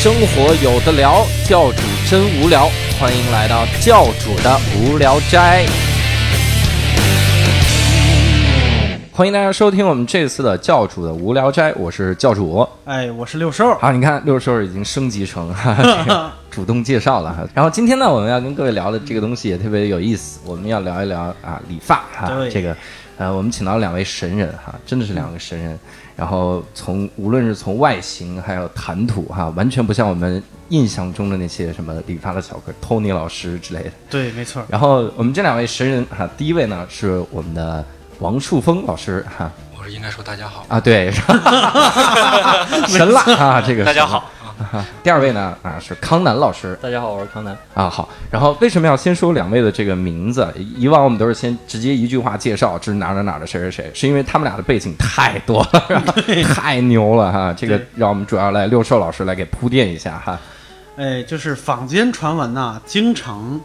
生活有的聊，教主真无聊，欢迎来到教主的无聊斋。欢迎大家收听我们这次的教主的无聊斋，我是教主。哎，我是六兽。好，你看六兽已经升级成哈哈这个主动介绍了哈。然后今天呢，我们要跟各位聊的这个东西也特别有意思，我们要聊一聊啊理发哈对这个。呃，我们请到两位神人哈，真的是两个神人。然后从无论是从外形还有谈吐哈，完全不像我们印象中的那些什么理发的小哥 Tony 老师之类的。对，没错。然后我们这两位神人哈，第一位呢是我们的王树峰老师哈我是应该说大家好，啊，对，神了啊，这个大家好。啊。第二位呢啊是康南老师大家好，我是康南。啊，好。然后为什么要先说两位的这个名字？以往我们都是先直接一句话介绍这是哪儿哪儿哪的谁谁谁，是因为他们俩的背景太多了，太牛了哈。这个让我们主要来六兽老师来给铺垫一下哈。哎，就是坊间传闻呐、经常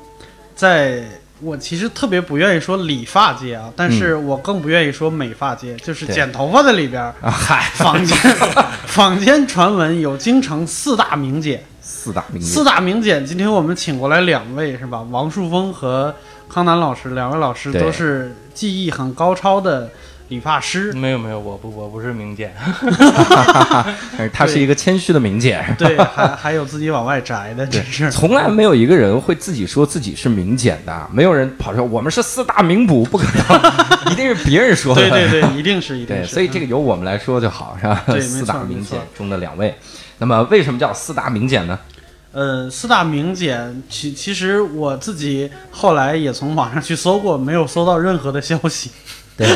在我其实特别不愿意说理发界啊，但是我更不愿意说美发界，就是剪头发的里边儿，啊嗨，坊间 坊间传闻有京城四大名剪，四大名四，大名剪，今天我们请过来两位是吧？王树峰和康南老师，两位老师对。都是技艺很高超的理发师。没有没有，我不我不是名剪，但是他是一个谦虚的名剪。对，还还有自己往外摘的，真是。从来没有一个人会自己说自己是名剪的，没有人跑说我们是四大名捕，不可能，一定是别人说的。对对对，一定是一定。所以这个由我们来说就好，是吧？对四大名剪中的两位，那么为什么叫四大名剪呢？呃，四大名剪，其其实我自己后来也从网上去搜过，没有搜到任何的消息。对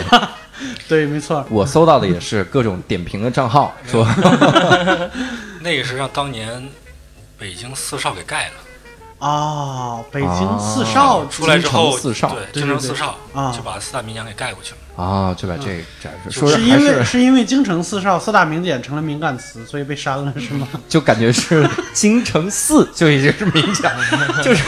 对，没错。我搜到的也是各种点评的账号说，那个是让当年北京四少给盖了，哦，北京啊四少出来之后，四少对，京城四少啊就把四大名将给盖过去了。啊，就把这个展示，说是因为是因为京城四少四大名将成了敏感词，所以被删了，是吗？就感觉是京城四就已经是名讲，就是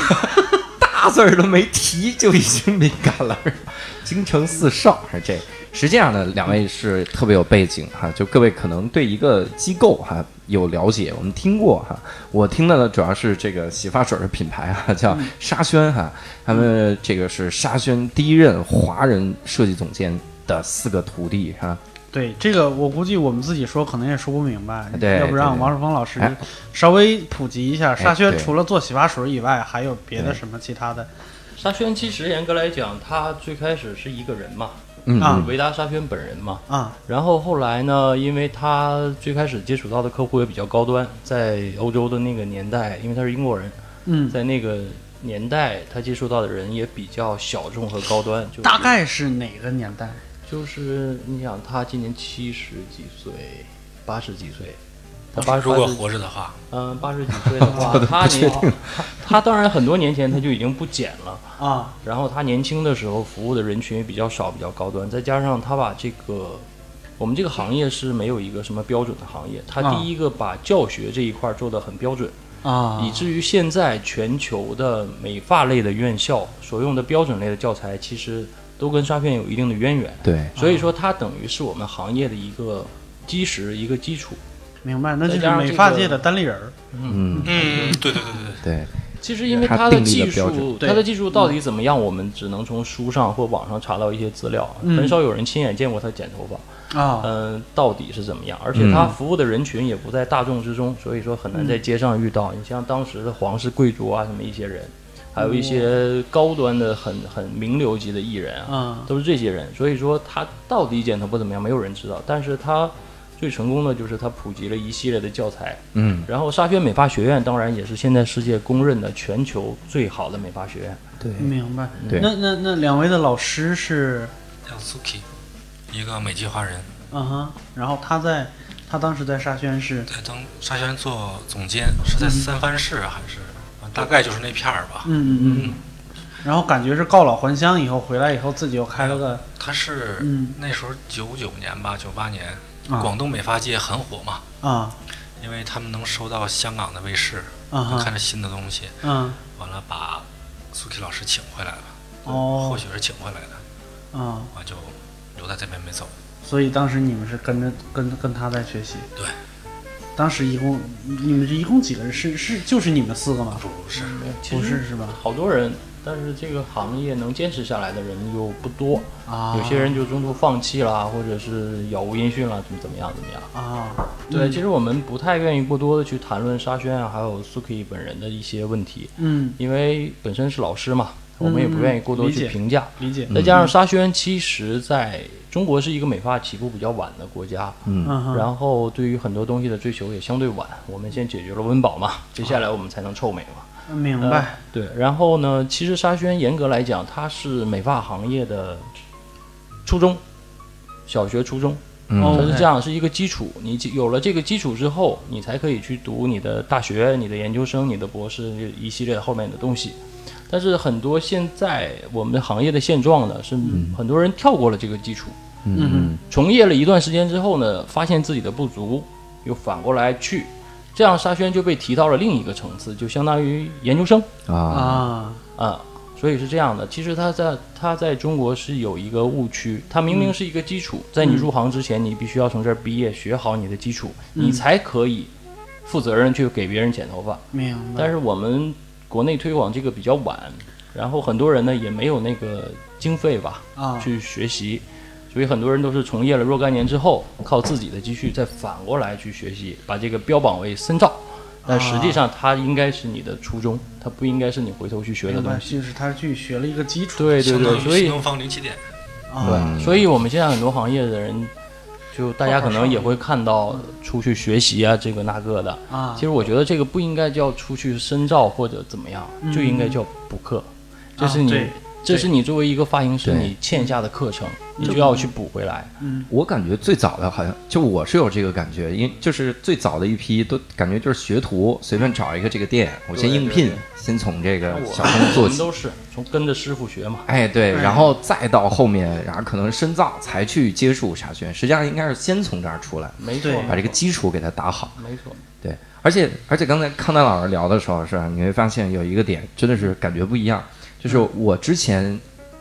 大字儿都没提就已经敏感了。是吧京城四少是这，实际上呢，两位是特别有背景哈，就各位可能对一个机构哈有了解，我们听过哈，我听的呢主要是这个洗发水的品牌哈，叫沙宣哈，他们这个是沙宣第一任华人设计总监的四个徒弟哈，对，这个我估计我们自己说可能也说不明白，对要不让对对。王树峰老师哎。稍微普及一下，沙宣除了做洗发水以外，还有别的什么其他的？沙宣其实严格来讲，他最开始是一个人嘛，嗯维达沙宣本人嘛。啊，然后后来呢，因为他最开始接触到的客户也比较高端，在欧洲的那个年代，因为他是英国人，嗯，在那个年代他接触到的人也比较小众和高端，就是、大概是哪个年代？就是你想他今年七十几岁，八十几岁，他八十如果活着的话，嗯，八十几岁的 话，他年他 他当然很多年前他就已经不减了，啊，然后他年轻的时候服务的人群也比较少，比较高端，再加上他把这个我们这个行业是没有一个什么标准的行业，他啊第一个把教学这一块做得很标准，啊，以至于现在全球的美发类的院校所用的标准类的教材，其实都跟沙片有一定的渊源，对。所以说它等于是我们行业的一个基石，一个基础。明白，那就是美发界的单立人儿。嗯，嗯，对对对对对，对，其实因为它它的技术，对它的技术到底怎么样，我们只能从书上或网上查到一些资料，嗯。很少有人亲眼见过他剪头发，啊，嗯、到底是怎么样？而且他服务的人群也不在大众之中，所以说很难在街上遇到。你像当时的皇室贵族啊，什么一些人，还有一些高端的很很名流级的艺人啊，啊，都是这些人。所以说他到底剪头发怎么样，没有人知道。但是他最成功的就是他普及了一系列的教材，嗯，然后沙宣美发学院当然也是现在世界公认的全球最好的美发学院。对，明白。对。那那那两位的老师是，叫 Suki，一个美籍华人，嗯哼，然后他在，他当时在沙宣是，在当沙宣做总监，是在三藩市还是？大概就是那片儿吧。嗯嗯嗯。嗯，然后感觉是告老还乡以后回来以后自己又开了个，他是嗯。那时候九九年吧，九八年，啊广东美发界很火嘛，啊因为他们能收到香港的卫视，啊能看着新的东西，嗯完了把苏 k 老师请回来了，哦或许是请回来的，啊，完就留在这边没走。所以当时你们是跟着跟跟他在学习。对，当时一共你们这一共几个人？是是就是你们四个吗？不是，不是是吧？好多人，但是这个行业能坚持下来的人又不多，啊，有些人就中途放弃了，或者是杳无音讯了，怎么怎么样怎么样。啊，对，嗯其实我们不太愿意过多的去谈论沙宣啊，还有 Suki 本人的一些问题，嗯，因为本身是老师嘛，我们也不愿意过多去评价。理解。再加上沙宣其实在中国是一个美发起步比较晚的国家，嗯然后对于很多东西的追求也相对晚。我们先解决了温饱嘛，接下来我们才能臭美嘛。明白。对，然后呢，其实沙宣严格来讲，它是美发行业的初中、小学、初中，它是这样，是一个基础。你有了这个基础之后，你才可以去读你的大学、你的研究生、你的博士一系列后面的东西。但是很多现在我们的行业的现状呢，是很多人跳过了这个基础，嗯从业了一段时间之后呢，发现自己的不足，又反过来去，这样沙宣就被提到了另一个层次，就相当于研究生。啊啊，啊，所以是这样的。其实他在他在中国是有一个误区，他明明是一个基础，在你入行之前，你必须要从这儿毕业，学好你的基础，你才可以负责任去给别人剪头发。但是我们国内推广这个比较晚，然后很多人呢也没有那个经费吧，啊，去学习。所以很多人都是从业了若干年之后，靠自己的积蓄再反过来去学习，把这个标榜为深造。但实际上，它应该是你的初衷，它不应该是你回头去学的明白，东西。就是他去学了一个基础。对对对，所以新东方零起点。啊，对所以我们现在很多行业的人，就大家可能也会看到出去学习啊，这个那个的。啊其，实我觉得这个不应该叫出去深造或者怎么样，嗯就应该叫补课。这是你这是你作为一个发型师你欠下的课程，你就要去补回来。嗯我感觉最早的好像就我是有这个感觉，因就是最早的一批都感觉就是学徒，随便找一个这个店，我先应聘对对，先从这个小工做起。我们都是从跟着师傅学嘛。哎，对，哎然后再到后面，然后可能深造才去接触沙宣，实际上应该是先从这儿出来，没错，把这个基础给它打好。没错。对，而且而且刚才康丹老师聊的时候是吧，你会发现有一个点真的是感觉不一样，就是我之前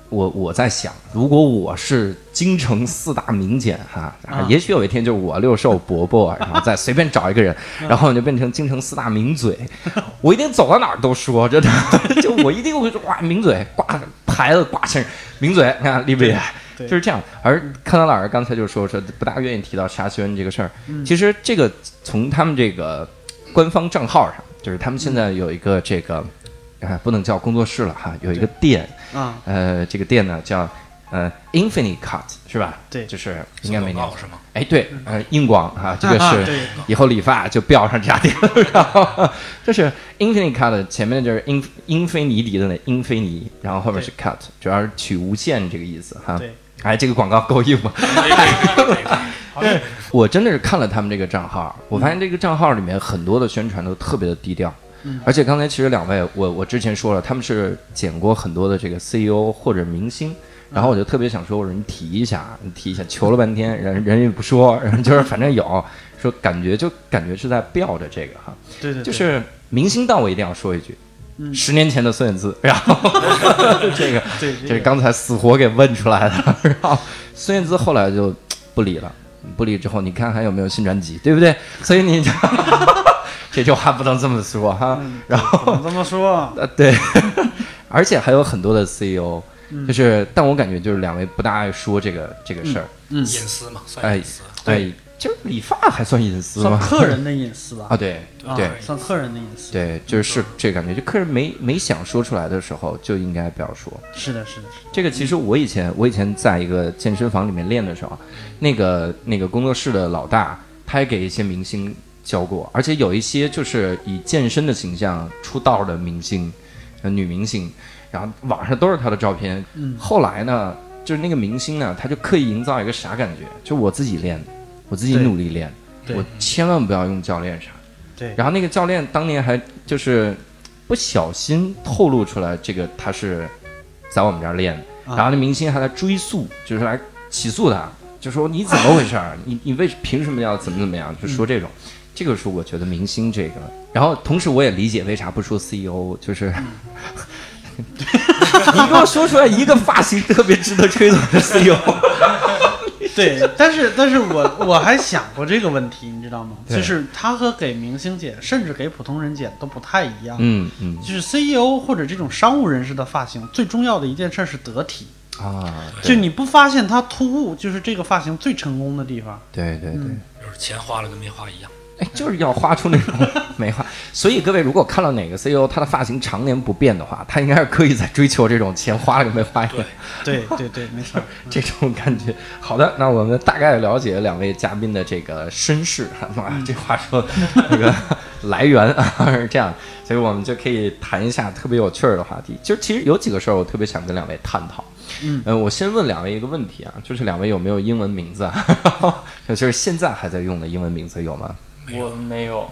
我我在想，如果我是京城四大名剪哈，啊也许有一天就是我六兽伯伯，然后再随便找一个人，然后你就变成京城四大名嘴，我一定走到哪儿都说，真的，就我一定会说哇名嘴挂牌子挂身名嘴，你看厉不厉害？就是这样。而康南老师刚才就说说不大愿意提到沙宣这个事儿，嗯其实这个从他们这个官方账号上，就是他们现在有一个这个，啊、不能叫工作室了哈，有一个店，啊，呃，这个店呢叫呃 Infinite Cut 是吧？对就是应该没念是吗？哎，对，呃，英广啊，这个 是以后理发就标上这家店，然后就是 Infinite Cut 前面就是英英菲尼迪的那英菲尼，然后后面是 Cut，主要是取无限这个意思哈。对，哎，这个广告够硬吗？我真的是看了他们这个账号，我发现这个账号里面很多的宣传都特别的低调。嗯而且刚才其实两位，我我之前说了，他们是剪过很多的这个 CEO 或者明星，然后我就特别想说，我说你提一下，你提一下，求了半天，人人也不说，然后就是反正有说，感觉就感觉是在吊着这个哈，对对，对。就是明星档我一定要说一句，嗯。十年前的孙燕姿，然后 这个对这是刚才死活给问出来的。然后孙燕姿后来就不理了，不理之后，你看还有没有新专辑，对不对？所以你这句话不能这么说哈。嗯然后不能这么说，呃，对，而且还有很多的 CEO，嗯就是，但我感觉就是两位不大爱说这个这个事儿。嗯，隐私嘛，算哎隐私。对，就是理发还算隐私算吗？客人的隐私吧 啊，，对啊对。算客人的隐私，对，就是这感觉，就客人没没想说出来的时候，就应该不要说。是的，是的，是的这个其实我以前我以前在一个健身房里面练的时候，那个那个工作室的老大，他也给一些明星教过，而且有一些就是以健身的形象出道的明星，呃女明星，然后网上都是她的照片。嗯后来呢，就是那个明星呢，他就刻意营造一个啥感觉？就我自己练，我自己努力练，我千万不要用教练啥。对，然后那个教练当年还就是不小心透露出来，这个他是在我们这儿练的，啊然后那明星还来追诉，就是来起诉他，就说你怎么回事儿？你你为凭什么要怎么怎么样？就说这种。这个是我觉得明星这个，然后同时我也理解为啥不说 CEO，就是 你给我说出来一个发型特别值得吹捧的 CEO，对，但是但是我我还想过这个问题，你知道吗？就是他和给明星剪，甚至给普通人剪都不太一样。嗯嗯就是 CEO 或者这种商务人士的发型，最重要的一件事是得体。啊，就你不发现他突兀，就是这个发型最成功的地方。对对对。嗯就是钱花了跟没花一样。哎，就是要画出那种 美化。所以各位如果看到哪个 CEO 他的发型常年不变的话，他应该是刻意在追求这种钱花了跟没花一样对，对对对，没错。这种感觉。好的，那我们大概了解两位嘉宾的这个身世，哇，这话说那个来源啊是这样，所以我们就可以谈一下特别有趣儿的话题。就其实有几个事儿我特别想跟两位探讨。嗯呃，我先问两位一个问题啊，就是两位有没有英文名字啊？就是现在还在用的英文名字有吗？我没有，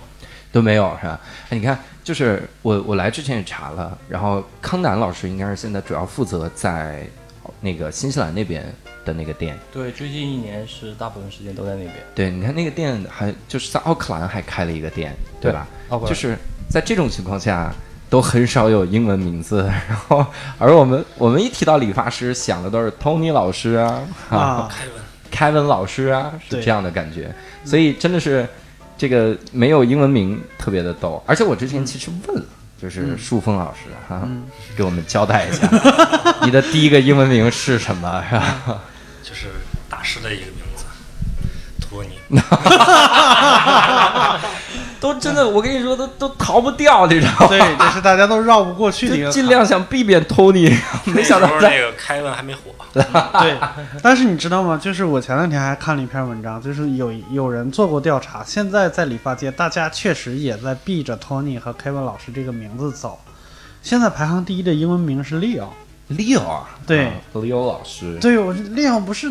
都没有是吧？哎，你看，就是我我来之前也查了，然后康南老师应该是现在主要负责在那个新西兰那边的那个店。对，最近一年是大部分时间都在那边，对，你看那个店还就是在奥克兰还开了一个店，对吧？奥克兰就是在这种情况下，都很少有英文名字。然后，而我们我们一提到理发师，想的都是 Tony 老师啊，啊，凯文，凯文老师啊，是这样的感觉。所以真的是这个没有英文名特别的逗。而且我之前其实问了。就是树峰老师哈、嗯给我们交代一下，你的第一个英文名是什么？是吧？就是大师的一个名字，托尼。都真的，我跟你说，都都逃不掉，你知道吗？对，这是大家都绕不过去的一个坎。就尽量想避免 Tony，没想到在那个凯文还没火，对，但是你知道吗？就是我前两天还看了一篇文章，就是有有人做过调查，现在在理发界，大家确实也在避着 Tony 和 Kevin 老师这个名字走。现在排行第一的英文名是 Leo，Leo 啊，对啊，Leo 老师，对，我 Leo 不是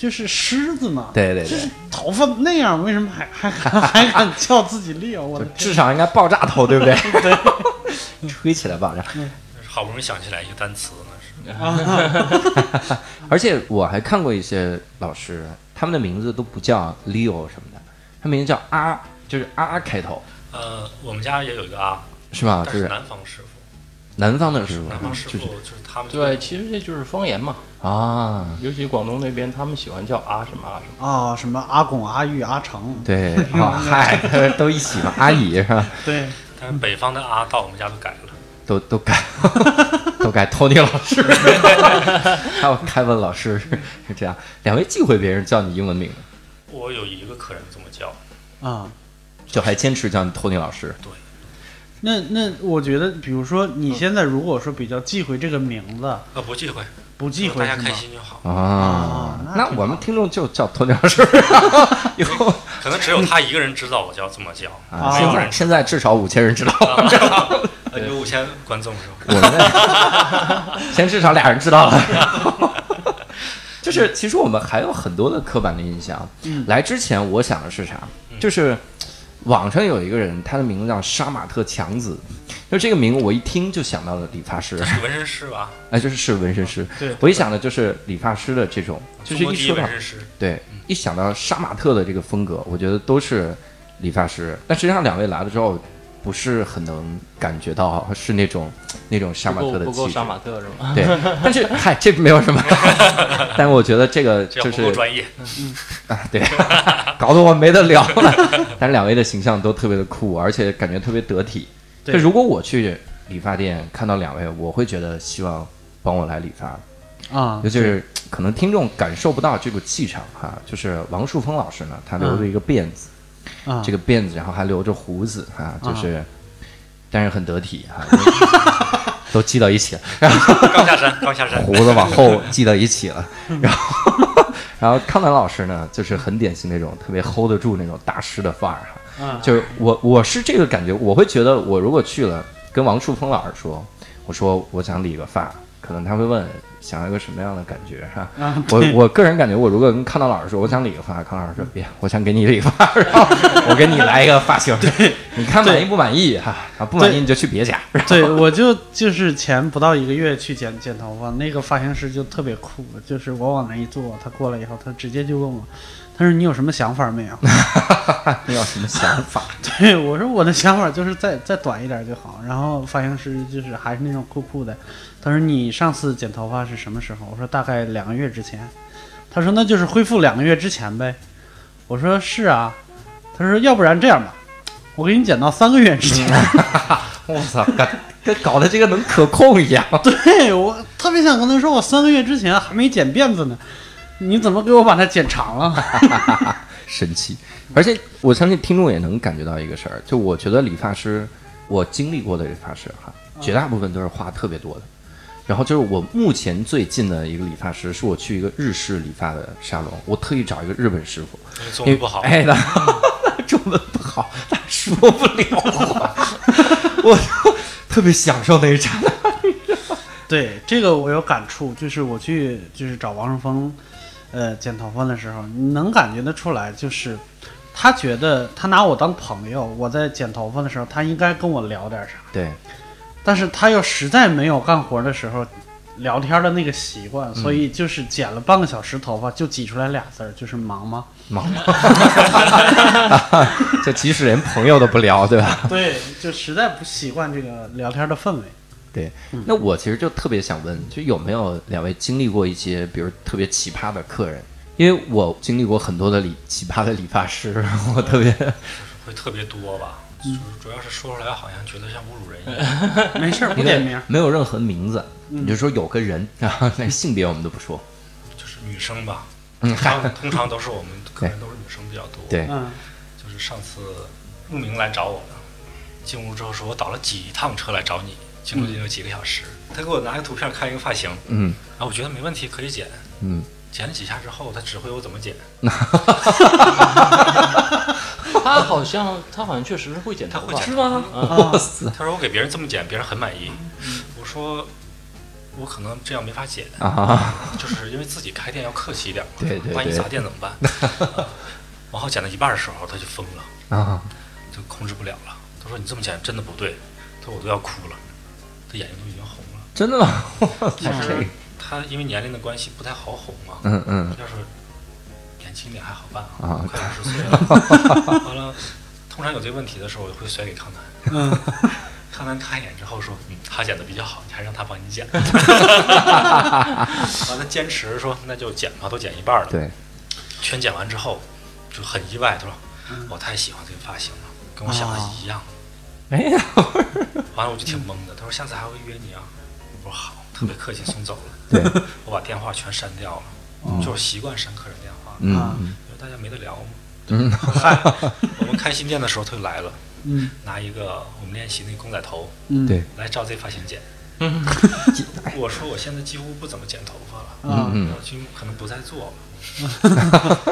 就是狮子嘛？对对对就是，头发那样，为什么还还还还敢叫自己 Leo？我！至少应该爆炸头，对不对？对，吹起来爆炸。好不容易想起来一个单词，那是。而且我还看过一些老师，他们的名字都不叫 Leo 什么的，他名字叫阿，就是阿开头，呃，我们家也有一个啊，是吧？但就是是南方师傅，南方的师傅南方师就是。傅就是他们。对，其实这就是方言嘛，啊，尤其广东那边，他们喜欢叫啊什么啊什么。啊，什么阿拱、阿玉、阿成，对，啊，嗨，都一起嘛，阿姨是吧？对，但是北方的啊到我们家都改了。都都改，都改 Tony 老师，还有凯文老师是是这样。两位忌讳别人叫你英文名，我有一个客人这么叫，啊、就还坚持叫你 Tony 老师。那那我觉得，比如说你现在如果说比较忌讳这个名字，呃，不忌讳，不忌讳是吗大家开？心就好。啊啊，那我们听众就叫 Tony 老师，以后 可能只有他一个人知道我叫这么叫，啊，啊现在现在至少五千人知道，呃有五千观众是吧？我们的现在至少俩人知道了。就是其实我们还有很多的刻板的印象。嗯来之前我想的是啥？就是网上有一个人，他的名字叫杀马特强子，就这个名我一听就想到了理发师，是纹身师吧？哎，就是是纹身师。对我一想的就是理发师的这种，就是一一说到对，一想到杀马特的这个风格，我觉得都是理发师。但实际上两位来了之后，不是很能感觉到是那种那种杀马不够不够特的气质。杀马特是吗？对，但是嗨，这没有什么。但我觉得这个就是专业。嗯啊，对，搞得我没得聊了。但是两位的形象都特别的酷，而且感觉特别得体。对就如果我去理发店看到两位，我会觉得希望帮我来理发。啊尤，其是可能听众感受不到这个气场哈，就是王树峰老师呢，他留着一个辫子，啊，这个辫子，然后还留着胡子啊，就是，但是很得体哈，都系到一起了，然后刚下山，刚下山。胡子往后 系到一起了，然后，然后康南老师呢，就是很典型那种特别 hold 得住那种大师的范儿哈，啊就是我我是这个感觉，我会觉得我如果去了跟王树峰老师说，我说我想理个发，可能他会问想要一个什么样的感觉哈。啊，我我个人感觉，我如果跟康南老师说我想理个发，康南老师说 别，我想给你理发，然后我给你来一个发型，你看满意不满意哈？啊，不满意你就去别家。对，我就就是前不到一个月去剪剪头发，那个发型师就特别酷，就是我往那一坐，他过来以后，他直接就问我，他说你有什么想法没有？你有什么想法？对我说我的想法就是再再短一点就好。然后发型师就是还是那种酷酷的，他说你上次剪头发是什么时候？我说大概两个月之前。他说那就是恢复两个月之前呗。我说是啊。他说要不然这样吧，我给你剪到三个月之前。我操，跟跟搞得这个能可控一样。对我特别想跟他说，我三个月之前还没剪辫子呢，你怎么给我把它剪长了？神奇，而且我相信听众也能感觉到一个事儿，就我觉得理发师，我经历过的理发师哈，绝大部分都是话特别多的。然后就是我目前最近的一个理发师，是我去一个日式理发的沙龙，我特意找一个日本师傅，中文不好，哎，他中文不好，他说不了话，我就 特别享受那一刹那。对这个我有感触，就是我去就是找王胜峰，呃，剪头发的时候，你能感觉得出来，就是他觉得他拿我当朋友，我在剪头发的时候，他应该跟我聊点啥，对，但是他又实在没有干活的时候聊天的那个习惯，所以就是剪了半个小时头发就挤出来俩字儿，就是忙吗？忙吗？就即使连朋友都不聊，对吧？对，就实在不习惯这个聊天的氛围。对，那我其实就特别想问，就有没有两位经历过一些，比如特别奇葩的客人？因为我经历过很多的理奇葩的理发师，我特别会特别多吧。就是主要是说出来好像觉得像侮辱人一样。没事儿，不点名。没有任何名字，你就说有个人，然后连性别我们都不说。就是女生吧，嗯，通常通常都是我们 客人都是女生比较多。对，嗯，就是上次慕名来找我的，进屋之后说我倒了几趟车来找你，经过有几个小时。他给我拿个图片看一个发型，嗯然后我觉得没问题，可以剪。嗯，剪了几下之后，他指挥我怎么剪。他好像他好像确实是会剪头发，他会剪是吗？啊，他说我给别人这么剪，别人很满意。我说我可能这样没法剪，啊，就是因为自己开店要客气一点嘛，对对对万一砸店怎么办？啊往后剪到一半的时候，他就疯了，啊，就控制不了了。他说你这么剪真的不对，他说我都要哭了，他眼睛都已经红了。真的吗？其实他因为年龄的关系不太好哄嘛，嗯嗯要是年轻一点还好办啊快五十岁了。完了，通常有这个问题的时候，我会甩给康南。嗯，康南看一眼之后说：“嗯，他剪的比较好，你还让他帮你剪。”完了，坚持说那就剪吧，都剪一半了。对，全剪完之后就很意外，他说：“我太喜欢这个发型了，跟我想的一样。哎呀，完了我就挺懵的，他说：“下次还会约你啊？”我说：“好。”特别客气送走了。对，我把电话全删掉了，嗯。就是习惯删客人电话，嗯。啊。因为大家没得聊嘛。嗯，我们开新店的时候，他就来了，嗯。拿一个我们练习那公仔头。嗯，对，来照这发型剪。我说我现在几乎不怎么剪头发了，嗯，嗯。我就可能不再做了。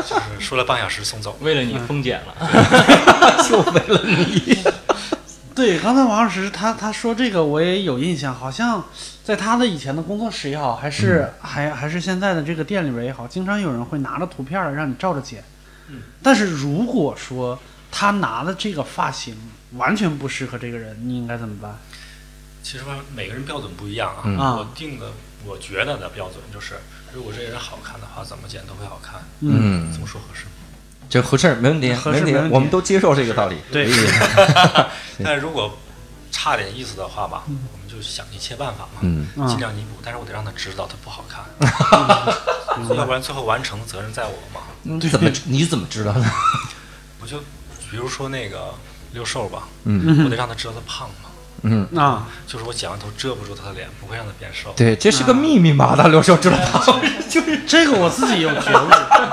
就是说了半小时送走。为了你疯剪了，就为了你，对，刚才王老师他他说这个我也有印象，好像在他的以前的工作室也好，还是、还还是现在的这个店里边也好，经常有人会拿着图片儿让你照着剪。嗯，但是如果说他拿的这个发型完全不适合这个人，你应该怎么办？其实吧，每个人标准不一样啊。嗯我定的，我觉得的标准就是，如果这个人好看的话，怎么剪都会好看。嗯怎么说合适吗？这合适，没问题，合适没没问题。我们都接受这个道理。对。但是如果差点意思的话吧，我们就想一切办法嘛，尽量弥补。但是我得让他知道他不好看，要不然最后完成的责任在我嘛。你怎么你怎么知道的？我就比如说那个六兽吧，嗯。我得让他知道他胖嘛，嗯，啊，就是我剪完头遮不住他的脸，不会让他变瘦。对，这是个秘密嘛？大刘寿知道吗？这个我自己有觉悟。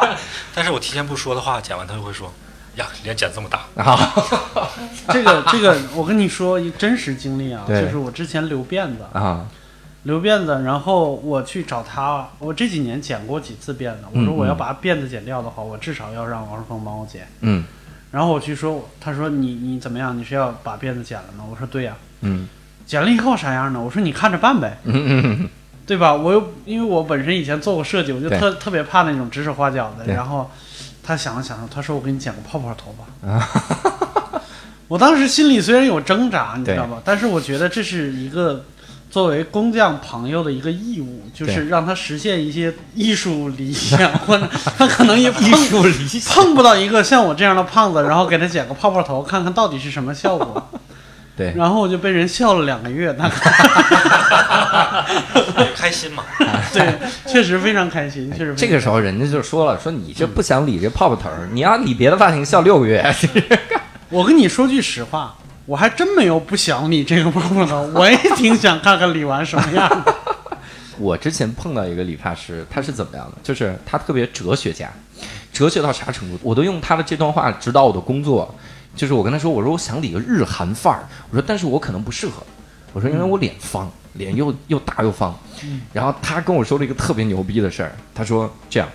但是我提前不说的话，剪完他就会说：“呀，脸剪这么大。啊，这个这个，我跟你说一真实经历啊，就是我之前留辫子，啊，留辫子，然后我去找他，我这几年剪过几次辫子，我说嗯我要把辫子剪掉的话，我至少要让王世峰帮我剪。嗯然后我去说，他说你你怎么样？你是要把辫子剪了吗？我说对呀、嗯剪了以后啥样呢？我说你看着办呗，嗯嗯对吧？我又因为我本身以前做过设计，我就特特别怕那种指手画脚的。然后他想了想，他说我给你剪个泡泡头发。我当时心里虽然有挣扎，你知道吧？但是我觉得这是一个作为工匠朋友的一个义务，就是让他实现一些艺术理想，或者他可能也碰艺术理想，碰不到一个像我这样的胖子，然后给他剪个泡泡头，看看到底是什么效果。对，然后我就被人笑了两个月，大概也开心嘛。对，确实非常开心，确实这个时候人家就说了，说你这不想理这泡泡头儿，你要理别的发型笑六个月。我跟你说句实话，我还真没有不想理这个泡泡头，我也挺想看看理完什么样的。我之前碰到一个理发师，他是怎么样的？就是他特别哲学家，哲学到啥程度？我都用他的这段话指导我的工作。就是我跟他说，我说我想理个日韩范儿，我说但是我可能不适合，我说因为我脸方，脸又又大又方。然后他跟我说了一个特别牛逼的事儿，他说这样，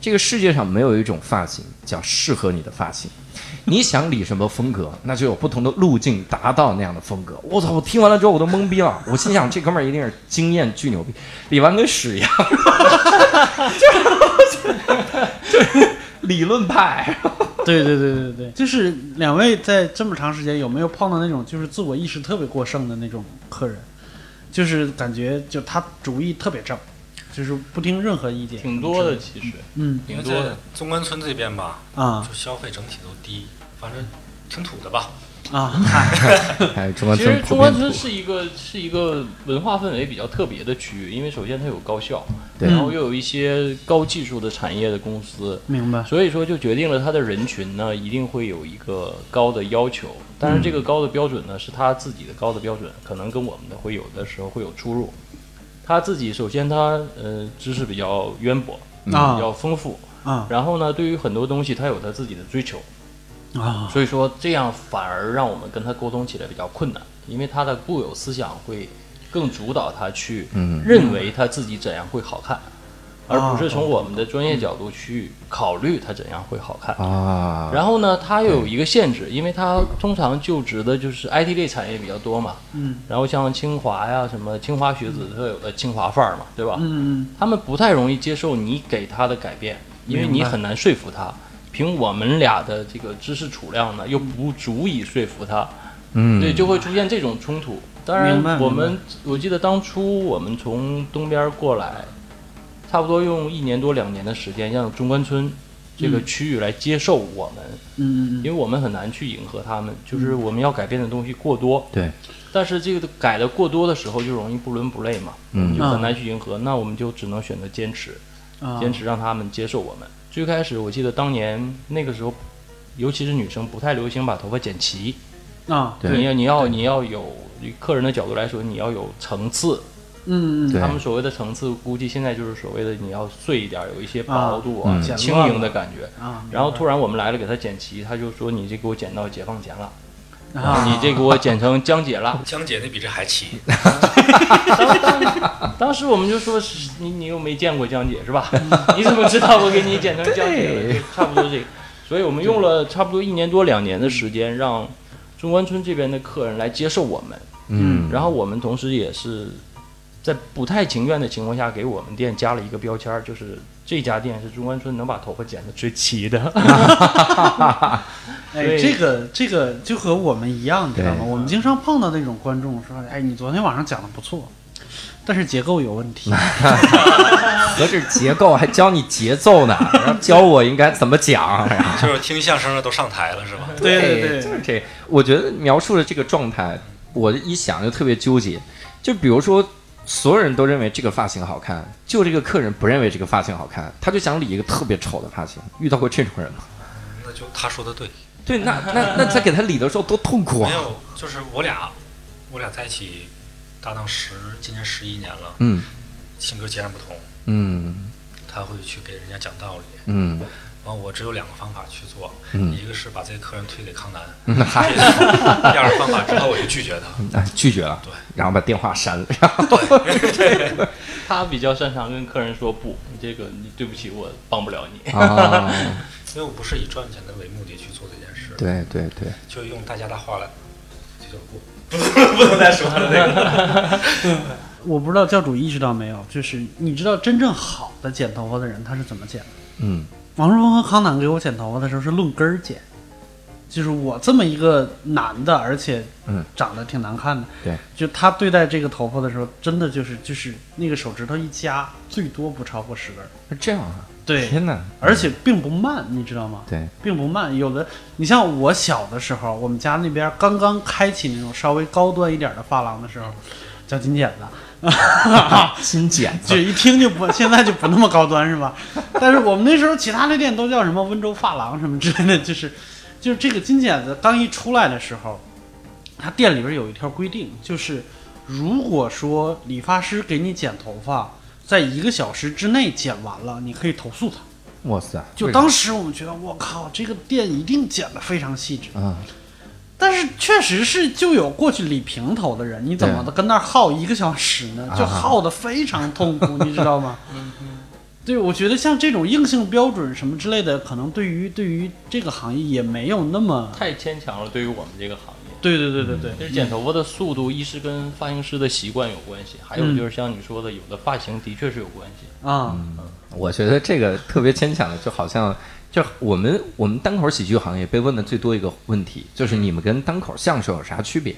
这个世界上没有一种发型叫适合你的发型。你想理什么风格，那就有不同的路径达到那样的风格。我操！我听完了之后我都懵逼了。我心想，这哥们儿一定是经验巨牛逼，理完跟屎一样，就是就是理论派。对对对对对，就是两位在这么长时间有没有碰到那种就是自我意识特别过剩的那种客人？就是感觉就他主意特别正，就是不听任何意见。挺多的其实，嗯因为在中关村这边吧，啊就消费整体都低，反正挺土的吧。啊，中关其村其实中关，村是一个是一个文化氛围比较特别的区域，因为首先它有高校，对然后又有一些高技术的产业的公司，明白。所以说就决定了它的人群呢一定会有一个高的要求，但是这个高的标准呢是他自己的高的标准，可能跟我们的会有的时候会有出入。他自己首先他呃知识比较渊博，啊。比较丰富，啊。然后呢对于很多东西他有他自己的追求，啊。所以说这样反而让我们跟他沟通起来比较困难，因为他的固有思想会更主导他去嗯。认为他自己怎样会好看，而不是从哦我们的专业角度去考虑它怎样会好看。啊，然后呢，它又有一个限制，因为它通常就职的就是 IT 类产业比较多嘛。嗯然后像清华呀，什么清华学子特有的清华范儿嘛，对吧？嗯他们不太容易接受你给他的改变，因为你很难说服他。凭我们俩的这个知识储量呢，又不足以说服他，嗯，对，就会出现这种冲突。当然，我们我记得当初我们从东边过来，差不多用一年多两年的时间，让中关村这个嗯。区域来接受我们。嗯嗯因为我们很难去迎合他们，就是我们要改变的东西过多，对，但是这个改的过多的时候就容易不伦不类嘛，嗯。就很难去迎合，那我们就只能选择坚持，坚持让他们接受我们。最开始我记得当年那个时候，尤其是女生不太流行把头发剪齐，啊，对。你要你要你要有以客人的角度来说，你要有层次，嗯嗯。他们所谓的层次，估计现在就是所谓的你要碎一点，有一些薄度啊轻盈的感觉。啊，然后突然我们来了，给他剪齐，他就说：“你这给我剪到解放前了。”啊，你这给我剪成江姐了。江姐那比这还齐，当时我们就说你你又没见过江姐是吧？你怎么知道我给你剪成江姐了？差不多这个，所以我们用了差不多一年多两年的时间，让中关村这边的客人来接受我们，嗯，然后我们同时也是在不太情愿的情况下，给我们店加了一个标签儿，就是这家店是中关村能把头发剪得最齐的。哎，对这个这个就和我们一样，你知道吗？我们经常碰到那种观众说：“哎，你昨天晚上讲的不错，但是结构有问题。何止结构，还教你节奏呢，教我应该怎么讲。就是听相声的都上台了是吧？对对对就是这。我觉得描述的这个状态，我一想就特别纠结。就比如说，所有人都认为这个发型好看，就这个客人不认为这个发型好看，他就想理一个特别丑的发型。遇到过这种人吗？那就他说的对，对，那那那在给他理的时候多痛苦啊！没有，就是我俩，我俩在一起搭档十，今年十一年了，嗯性格截然不同。嗯他会去给人家讲道理，嗯完我只有两个方法去做，嗯一个是把这个客人推给康南，嗯，嗨，第二个方法之后我就拒绝他。哎拒绝了，对，然后把电话删了。他比较擅长跟客人说不，你这个你对不起，我帮不了你。啊，因为我不是以赚钱的为目的去做这件事，对对对，就用大家的话来，这就不不不能再说了那个。”我不知道教主意识到没有，就是你知道真正好的剪头发的人他是怎么剪的？嗯王若峰和康乃给我剪头发的时候是论根儿剪，就是我这么一个男的，而且嗯长得挺难看的，对，就他对待这个头发的时候，真的就是就是那个手指头一夹，最多不超过十根儿，是这样啊！对，天哪，而且并不慢，你知道吗？对，并不慢。有的，你像我小的时候，我们家那边刚刚开启那种稍微高端一点的发廊的时候，叫金剪子，金剪就子，一听就不，现在就不那么高端是吧？但是我们那时候其他的店都叫什么温州发廊什么之类的，就是就是这个金剪子刚一出来的时候，他店里边有一条规定，就是如果说理发师给你剪头发，在一个小时之内剪完了，你可以投诉他。哇塞！就当时我们觉得，我靠，这个店一定剪得非常细致。啊，但是确实是就有过去理平头的人，你怎么的跟那儿耗一个小时呢？就耗得非常痛苦，你知道吗？对，我觉得像这种硬性标准什么之类的，可能对于对于这个行业也没有那么……太牵强了，对于我们这个行业。对对对对对，其实剪头发的速度，一是跟发型师的习惯有关系，还有就是像你说的，有的发型的确是有关系。啊，我觉得这个特别牵强的，就好像就我们我们单口喜剧行业被问的最多一个问题，就是你们跟单口相声有啥区别？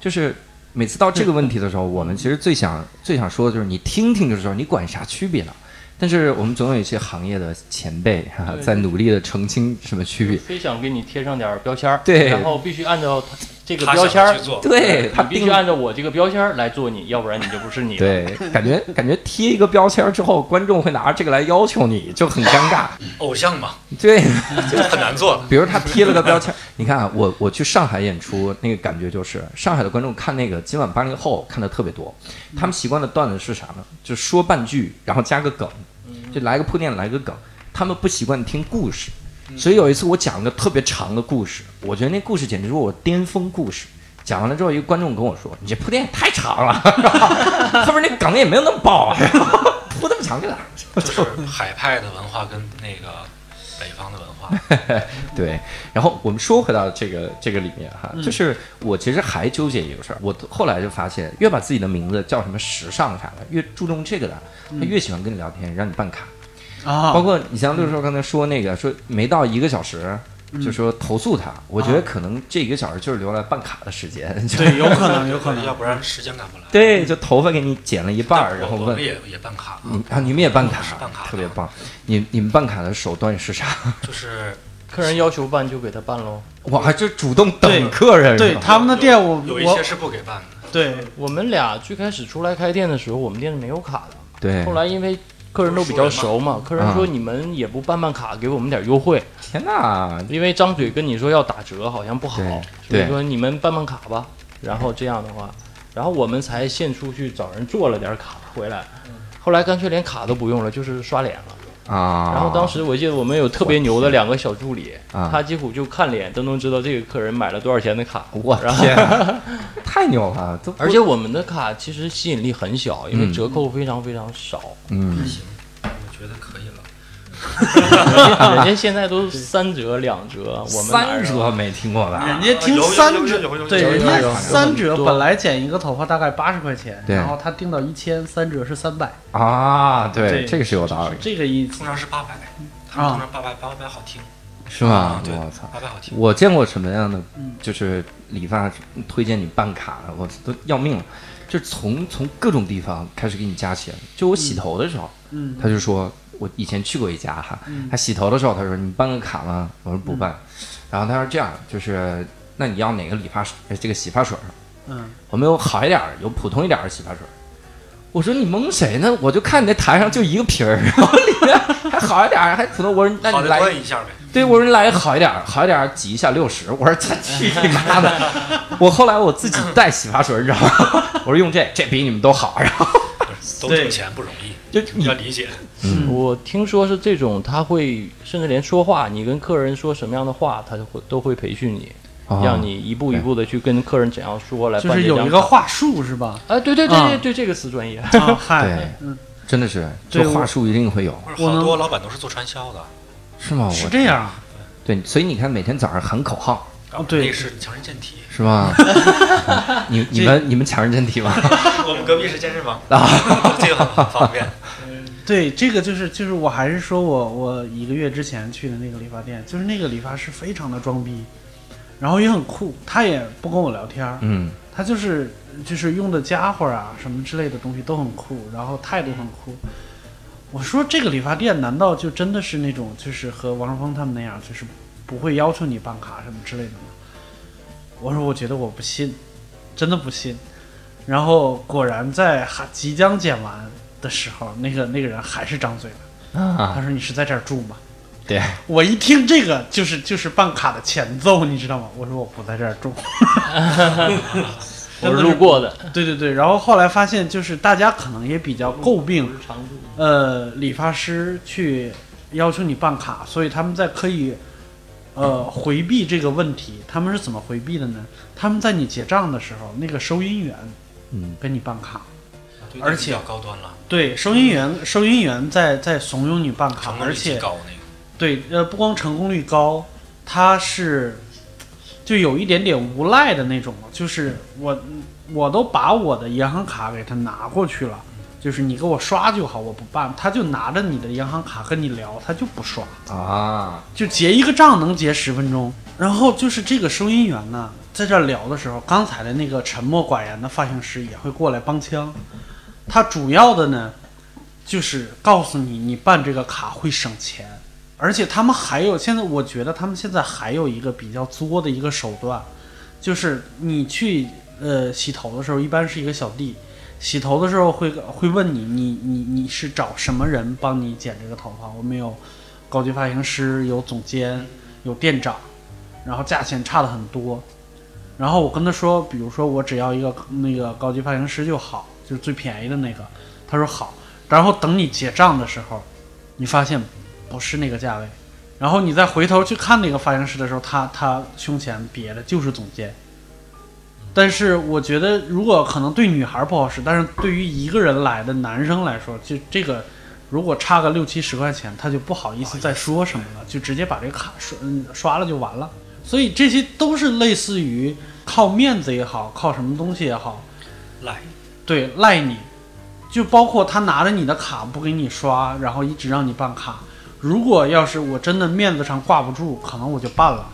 就是每次到这个问题的时候，我们其实最想最想说的就是你听听就知道，你管啥区别呢？但是我们总有一些行业的前辈哈、啊在努力的澄清什么区别。非想给你贴上点儿标签儿，对然后必须按照他这个标签儿对他必须按照我这个标签儿来做你，要不然你就不是你了。对，感觉感觉贴一个标签儿之后，观众会拿着这个来要求你，就很尴尬。偶像嘛，对，就很难做。比如他贴了个标签儿，你看啊，我我去上海演出，那个感觉就是上海的观众看那个今晚八零后看的特别多，他们习惯的段子是啥呢？就说半句，然后加个梗，就来个铺垫，来个梗。他们不习惯听故事，所以有一次我讲了个特别长的故事，我觉得那故事简直是我巅峰故事。讲完了之后，一个观众跟我说：“你这铺垫也太长了，后面那梗也没有那么爆啊，铺那么长干啥？”就是海派的文化跟那个北方的文化，对，然后我们说回到这个这个里面哈，嗯。就是我其实还纠结一个事儿，我后来就发现，越把自己的名字叫什么时尚啥的，越注重这个的，他越喜欢跟你聊天，让你办卡。啊，包括你像六叔刚才说那个，说没到一个小时。就说投诉他，我觉得可能这一个小时就是留来办卡的时间。就 对，有可能，有可能要。不然时间赶不来。对，就头发给你剪了一半儿，然后问我们也也办卡，你啊，你们也办卡办卡，特别棒。你你们办卡的手段是啥？就是客人要求办就给他办喽。哇，还就主动等客人对他们的店我，我有一些是不给办的。对我们俩最开始出来开店的时候，我们店是没有卡的。对，后来因为客人都比较熟嘛，客人说你们也不办办卡，给我们点优惠，天哪，因为张嘴跟你说要打折好像不好，所以说你们办办卡吧。然后这样的话，然后我们才现出去找人做了点卡回来。后来干脆连卡都不用了，就是刷脸了。啊！然后当时我记得我们有特别牛的两个小助理，啊他几乎就看脸都能知道这个客人买了多少钱的卡。我然后天，太牛了，都 而且我们的卡其实吸引力很小，因为嗯折扣非常非常少。嗯，行，我觉得可。人家现在都三折两折，我们三折没听过吧？人家听三折对，人家三折本来剪一个头发大概八十块钱，然后他定到一千，三折是三百，啊，对，这个是有道理，这个意思。通常是八百，他们通常八百八百好听，是吗？我操！八百好听。我见过什么样的嗯，就是理发推荐你办卡的，我都要命了。就是从从各种地方开始给你加钱。就我洗头的时候，嗯。他就说，我以前去过一家哈，嗯他洗头的时候他说你办个卡吗？我说不办。然后他说这样，就是那你要哪个理发水呃这个洗发水？嗯我们有好一点儿，有普通一点儿的洗发水。我说你蒙谁呢？我就看你那台上就一个瓶儿，然后里面还好一点儿，还普通。我说那你来，一下呗。对我说你来好一点儿，好一点儿挤一下六十。我说这去你妈的！我后来我自己带洗发水，你知道吗？我说用这，这比你们都好。然后都挣钱不容易，就你要理解。嗯我听说是这种，他会甚至连说话，你跟客人说什么样的话，他就会都会培训你，让你一步一步的去跟客人怎样说来就是。有一个话术是吧？哎，对对对啊对对，这个词专业。啊，嗨对，嗯，真的是这话术一定会有，好多老板都是做传销的，是吗？我是这样啊，对，所以你看每天早上喊口号然后对那是强身健体。是 吗？你你们你们强身健体吗？我们隔壁是健身房啊，这个很方便。对，这个就是就是我还是说我我一个月之前去的那个理发店，就是那个理发师非常的装逼，然后也很酷，他也不跟我聊天儿，嗯，他就是就是用的家伙啊什么之类的东西都很酷，然后态度很酷。我说这个理发店难道就真的是那种就是和王胜峰他们那样，就是不会要求你办卡什么之类的吗？我说我觉得我不信，真的不信。然后果然在还即将剪完的时候，那个那个人还是张嘴了，啊，他说：“你是在这儿住吗？”对，我一听这个就是就是办卡的前奏，你知道吗？我说我不在这儿住，我是路过的，对对对。然后后来发现，就是大家可能也比较诟病，呃，理发师去要求你办卡，所以他们在刻意呃回避这个问题。他们是怎么回避的呢？他们在你结账的时候，那个收银员嗯跟你办卡，对而且那个比较高端了，对，收银员收银员在在怂恿你办卡而且高那个。对，呃，不光成功率高，他是就有一点点无赖的那种，就是我我都把我的银行卡给他拿过去了，就是你给我刷就好，我不办，他就拿着你的银行卡跟你聊，他就不刷，啊，就结一个账能结十分钟。然后就是这个收银员呢，在这儿聊的时候，刚才的那个沉默寡言的发型师也会过来帮腔，他主要的呢，就是告诉你你办这个卡会省钱。而且他们还有，现在我觉得他们现在还有一个比较作的一个手段，就是你去呃洗头的时候，一般是一个小弟，洗头的时候会会问你，你你你是找什么人帮你剪这个头发？我们有高级发型师，有总监，有店长，然后价钱差的很多。然后我跟他说，比如说我只要一个那个高级发型师就好，就是最便宜的那个。他说好。然后等你结账的时候，你发现不是那个价位，然后你再回头去看那个发型师的时候，他他胸前别的就是总监。但是我觉得，如果可能对女孩不好使，但是对于一个人来的男生来说，就这个如果差个六七十块钱，他就不好意思再说什么了，就直接把这个卡刷刷了就完了。所以这些都是类似于靠面子也好，靠什么东西也好，赖，对赖你，就包括他拿着你的卡不给你刷，然后一直让你办卡。如果要是我真的面子上挂不住，可能我就办了，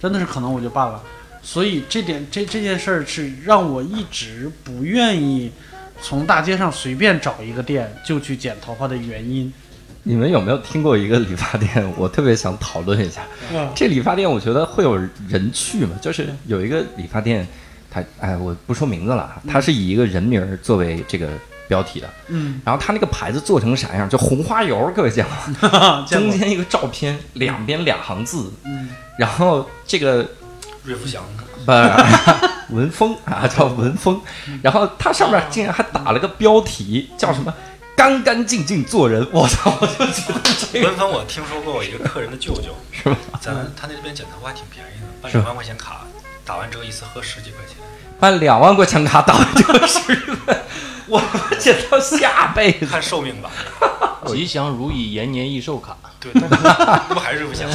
真的是可能我就办了。所以这点这这件事儿是让我一直不愿意从大街上随便找一个店就去剪头发的原因。你们有没有听过一个理发店？我特别想讨论一下。嗯这理发店我觉得会有人去吗？就是有一个理发店，它哎，我不说名字了啊，它是以一个人名儿作为这个标题的。嗯，然后它那个牌子做成啥样？就红花油，各位见过吗？中间一个照片，两边两行字，嗯然后这个瑞福祥，不 文峰啊，叫文峰。然后他上面竟然还打了个标题，叫什么“干干净净做人”。我操！我就觉得这个文峰我听说过我一个客人的舅舅，是吧？咱他那边剪头发还挺便宜的，办两万块钱卡，打完折一次喝十几块钱。办两万块钱卡打完这个十元，我剪到下辈子。看寿命吧。吉祥如意延年益寿卡，对，不还是瑞福祥？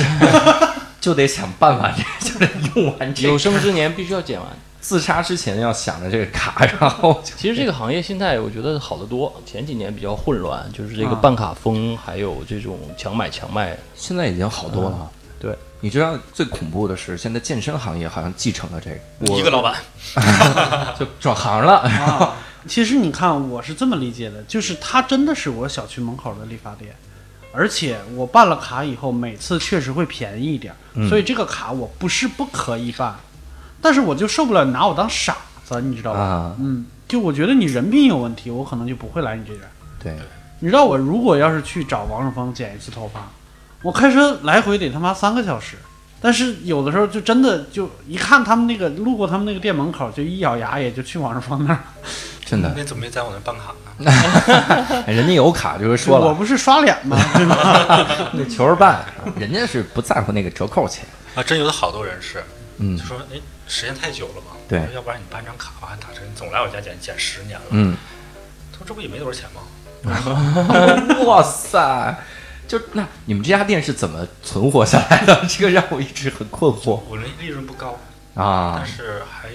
就得想办法，这 就得用完这有。生之年必须要剪完。自杀之前要想着这个卡，然后其实这个行业现在我觉得好得多，前几年比较混乱，就是这个啊办卡风，还有这种强买强卖。现在已经好多了。对，你知道最恐怖的是，现在健身行业好像继承了这个，我一个老板，就转行了。啊，其实你看，我是这么理解的，就是他真的是我小区门口的理发店，而且我办了卡以后，每次确实会便宜一点，嗯所以这个卡我不是不可以办，但是我就受不了你拿我当傻子，你知道吧？啊，嗯，就我觉得你人品有问题，我可能就不会来你这边。对，你知道我如果要是去找王胜峰剪一次头发，我开车来回得他妈三个小时。但是有的时候就真的就一看他们那个路过他们那个店门口，就一咬牙也就去王胜峰那儿。真的，那怎么没在我那办卡 人家有卡就是说了，我不是刷脸吗？对吧？那求着办，人家是不在乎那个折扣钱。啊，真有的好多人是，嗯就说哎，时间太久了嘛，对要不然你办张卡吧，还打折，你总来我家剪剪十年了。嗯，他说这不也没多少钱吗？哇塞，就那你们这家店是怎么存活下来的？这个让我一直很困惑我的利润不高，啊但，是还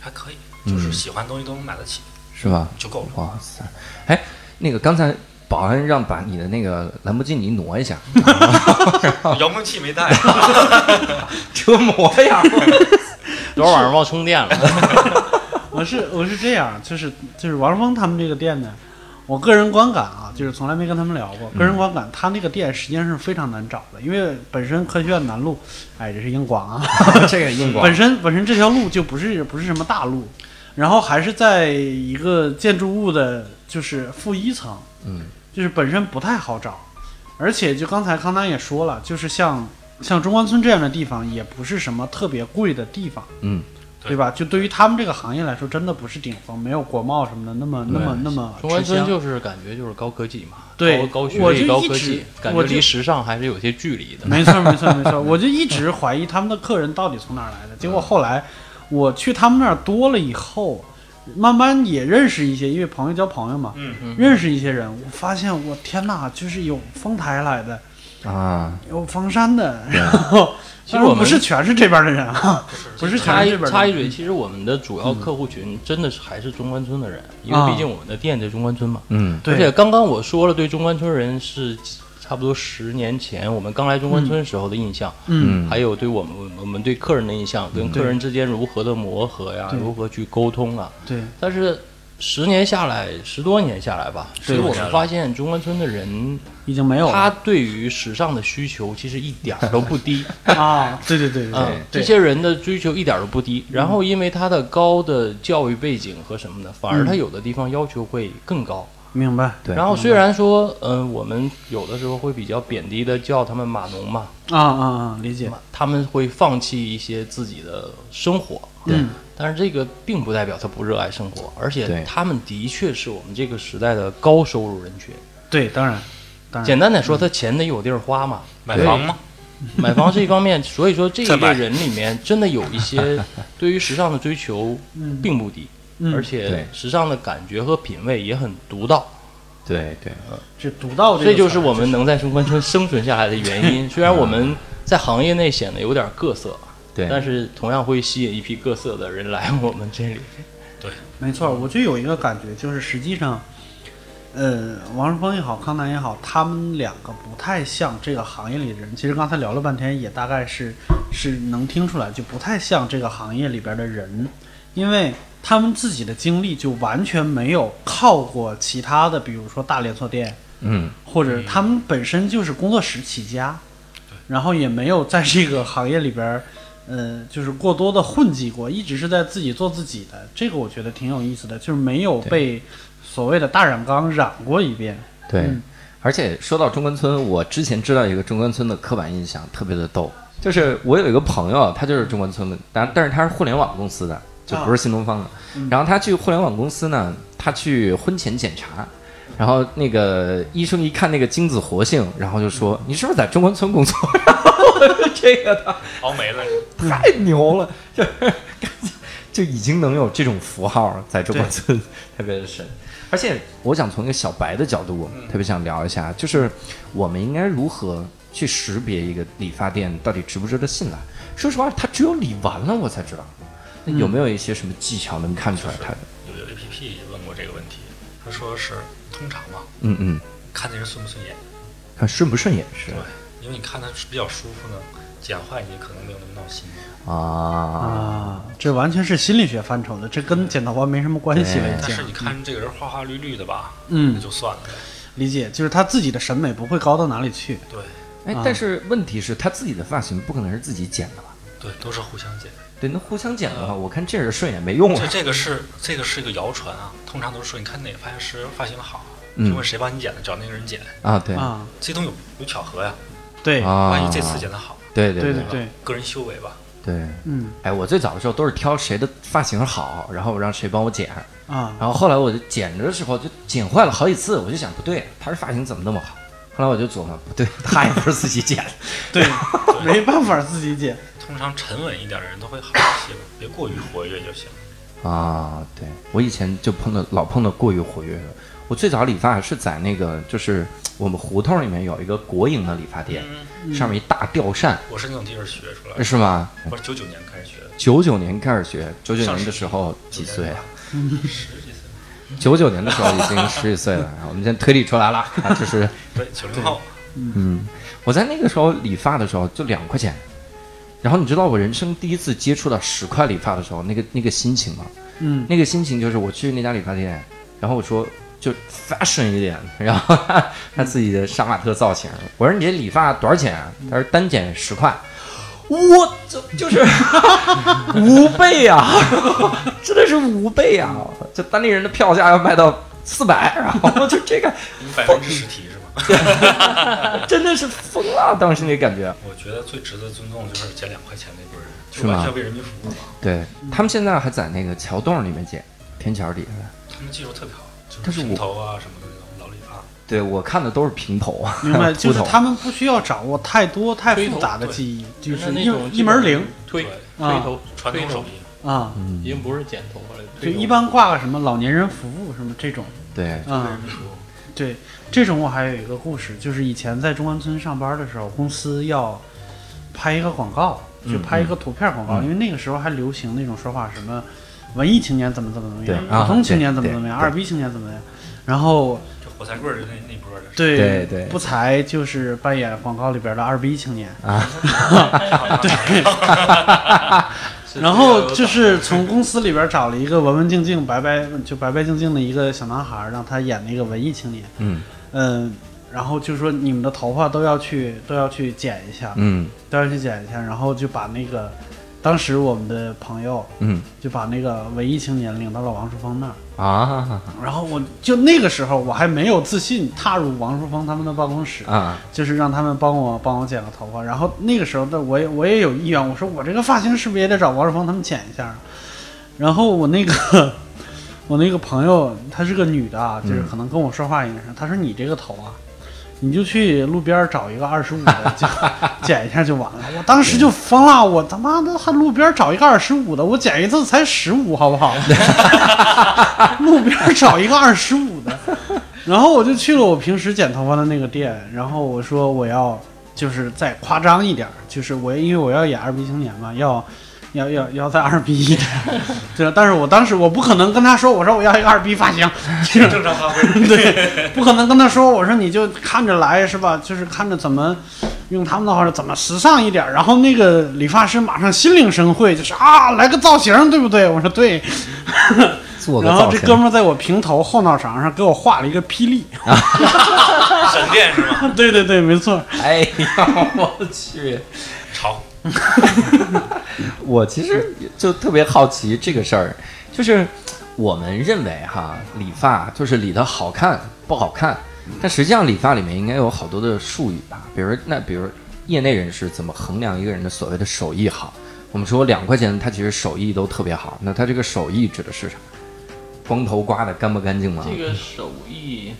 还可以，嗯就是喜欢东西都能买得起是吧？就够了。哇塞，哎，那个刚才保安让把你的那个兰博基尼挪一下，遥控器没带，车模呀，昨儿晚上忘充电了，我是我是这样，就是就是王峰他们这个店呢，我个人观感啊，就是从来没跟他们聊过。个人观感，他那个店实际上是非常难找的，因为本身科学院南路，哎，这是硬广啊，这个硬广。本身本身这条路就不是不是什么大路，然后还是在一个建筑物的，就是负一层，嗯，就是本身不太好找，而且就刚才康丹也说了，就是像像中关村这样的地方，也不是什么特别贵的地方，嗯，对吧？就对于他们这个行业来说，真的不是顶峰，没有国贸什么的那么那么那么中关村就是感觉就是高科技嘛，对高高学历、高科技，感觉离时尚还是有些距离的。没错，没错，没错。我就一直怀疑他们的客人到底从哪儿来的。结果后来我去他们那儿多了以后，慢慢也认识一些，因为朋友交朋友嘛，嗯嗯。认识一些人。我发现，我天哪，就是有丰台来的，啊，有房山的，然后其实我们不是全是这边的人啊，不是全插一嘴，其实我们的主要客户群真的是还是中关村的人，因啊。为毕竟我们的店在中关村嘛。嗯。对。而且刚刚我说了，对中关村人是差不多十年前我们刚来中关村时候的印象，嗯，还有对我们我们对客人的印象，跟客人之间如何的磨合呀，如何去沟通啊。对，但是十年下来，十多年下来吧，其实我们发现中关村的人，已经没有他对于时尚的需求其实一点儿都不低。啊！对对对对这些人的追求一点儿都不低。然后因为他的高的教育背景和什么的，反而他有的地方要求会更高。明白。对。然后虽然说，嗯、我们有的时候会比较贬低的叫他们码农嘛，啊啊啊！理解，他们会放弃一些自己的生活。嗯，但是这个并不代表他不热爱生活，而且他们的确是我们这个时代的高收入人群。对，当然，当然，简单点说，他钱得有地儿花嘛，买房嘛？买房是一方面，所以说这一类人里面真的有一些 对于时尚的追求嗯并不低，嗯而且时尚的感觉和品味也很独到，对对，这独到这这就是我们能在中关村生存下来的原因。虽然我们在行业内显得有点各色，对，但是同样会吸引一批各色的人来我们这里。对。没错，我就有一个感觉，就是实际上，呃，王世峰也好，康南也好，他们两个不太像这个行业里的人。其实刚才聊了半天，也大概是是能听出来，就不太像这个行业里边的人，因为他们自己的经历就完全没有靠过其他的，比如说大连锁店，嗯或者他们本身就是工作室起家，然后也没有在这个行业里边儿，呃，就是过多的混迹过，一直是在自己做自己的。这个我觉得挺有意思的，就是没有被所谓的大染缸染过一遍。对嗯。而且说到中关村，我之前知道一个中关村的刻板印象，特别的逗。就是我有一个朋友，他就是中关村的，但但是他是互联网公司的，就不是新东方的。然后他去互联网公司呢，他去婚前检查，然后那个医生一看那个精子活性，然后就说：“你是不是在中关村工作？” 然后这个他熬没了，太牛了，就是就已经能有这种符号在中关村，特别的神。而且我想从一个小白的角度，特别想聊一下，就是我们应该如何去识别一个理发店到底值不值得信赖？说实话，他只有理完了我才知道。那有没有一些什么技巧能看出来他的？有有 A P P 问过这个问题，他说是通常嘛，嗯嗯，看那人顺不顺眼。看顺不顺眼是对，因为你看他比较舒服呢，剪坏你可能没有那么闹心。啊，啊，这完全是心理学范畴的，这跟剪头发没什么关系了，但是。你看这个人花花绿绿的吧，嗯那就算了。理解，就是他自己的审美不会高到哪里去。对啊，哎但是问题是他自己的发型不可能是自己剪的吧？对，都是互相剪。对，那互相剪的话，我看这人顺眼没用这啊。这个是这个是一个谣传啊，通常都是说你看哪个发型师发型好，嗯就问谁帮你剪的，找那个人剪。啊，对啊，这东西有有巧合呀，对，啊，万一这次剪的好，对对对对对对，个人修为吧。对，嗯哎，我最早的时候都是挑谁的发型好，然后让谁帮我剪，啊，然后后来我就剪着的时候就剪坏了好几次，我就想不对，他这发型怎么那么好？后来我就琢磨，不对，他也不是自己剪的。对，没办法自己剪。通常沉稳一点的人都会好一些吧，别过于活跃就行。啊，对我以前就碰到老碰到过于活跃的。我最早理发是在那个就是我们胡同里面有一个国营的理发店，嗯，上面一大吊扇，我是那种地方学出来的，是吗？我是九九年开始学的，九九年开始学，九九上年的时候几岁啊？十几岁。九九年的时候已经十几岁了，我们现在推理出来了，啊，就是 对，九零后，嗯，我在那个时候理发的时候就两块钱，然后你知道我人生第一次接触到十块理发的时候，那个那个心情吗？嗯那个心情就是我去那家理发店，然后我说就 fashion 一点，然后他他自己的杀马特造型，我说你这理发多少钱啊？他说单剪十块。我这就是 五倍啊，真的是五倍啊！这单立人的票价要卖到四百，然后就这个百分之十提是吧？真的是疯了，当时那感觉。我觉得最值得尊重就是减两块钱那波人，是吗就完全为人民服务嘛。对他们现在还在那个桥洞里面捡，天桥底下。他们技术特别好，就是我是平头啊什么。对我看的都是平头啊，明白，就是他们不需要掌握太多太复杂的对技艺，就是那一种一门灵推推头传统手艺，啊。嗯已，经不是剪头发了，就一般挂个什么老年人服务什么这种，对，为啊。人，服务。对，这种我还有一个故事，就是以前在中关村上班的时候，公司要拍一个广告，嗯就拍一个图片广告，嗯。因为那个时候还流行那种说法，什么文艺青年怎么怎么怎么样，普通青年怎么怎么样，二逼青年怎么怎么样，然后就火柴棍儿就那那波的，对对对。不才就是扮演广告里边的二逼青年，啊，对。然后就是从公司里边找了一个文文静静、白白就白白净净的一个小男孩，让他演那个文艺青年。嗯。嗯，然后就说你们的头发都要去都要去剪一下，嗯。都要去剪一下，然后就把那个当时我们的朋友嗯。就把那个文艺青年领到了王淑芳那儿，啊。然后我就那个时候我还没有自信踏入王淑芳他们的办公室，啊，就是让他们帮我帮我剪个头发，然后那个时候的我也我也有意愿，我说我这个发型是不是也得找王淑芳他们剪一下啊？然后我那个 我那个朋友她是个女的啊，就是嗯。可能跟我说话应该是，她说你这个头啊，你就去路边找一个二十五的就 剪一下就完了。我当时就疯了，我他妈的还路边找一个二十五的，我剪一次才十五，好不好？路边找一个二十五的，然后我就去了我平时剪头发的那个店，然后我说我要就是再夸张一点，就是我因为我要演二逼青年嘛，要 要要要再二逼一点，对，但是我当时我不可能跟他说，我说我要一个二逼发型，这正常发挥。对，不可能跟他说，我说你就看着来是吧？就是看着怎么用他们的话说怎么时尚一点。然后那个理发师马上心领神会，就是啊，来个造型，对不对？我说对。做个然后这哥们在我平头后脑勺上给我画了一个霹雳。闪电是吗？对对对，没错。哎呀，我去！潮。我其实就特别好奇这个事儿，就是我们认为哈，理发就是理的好看不好看，但实际上理发里面应该有好多的术语吧，比如那比如业内人士怎么衡量一个人的所谓的手艺好？我们说两块钱，他其实手艺都特别好，那他这个手艺指的是啥？光头刮的干不干净吗？这个手艺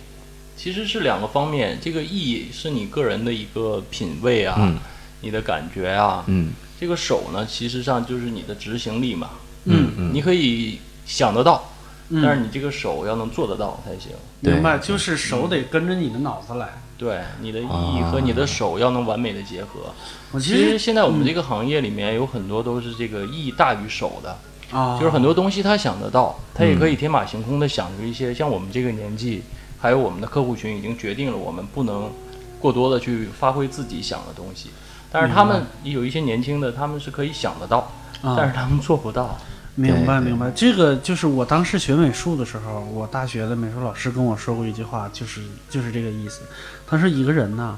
其实是两个方面，这个艺是你个人的一个品味啊，嗯你的感觉啊，嗯。这个手呢，其实上就是你的执行力嘛，嗯嗯，你可以想得到，嗯。但是你这个手要能做得到才行。明白，就是手得跟着你的脑子来。对，你的意和你的手要能完美的结合。我其实实现在我们这个行业里面有很多都是这个意大于手的，啊，就是很多东西他想得到，他也可以天马行空的想出一些，像我们这个年纪，还有我们的客户群已经决定了我们不能过多的去发挥自己想的东西。但是他们有一些年轻的，他们是可以想得到，啊但是他们做不到。明白明白，这个就是我当时学美术的时候，我大学的美术老师跟我说过一句话，就是就是这个意思。他说一个人呐，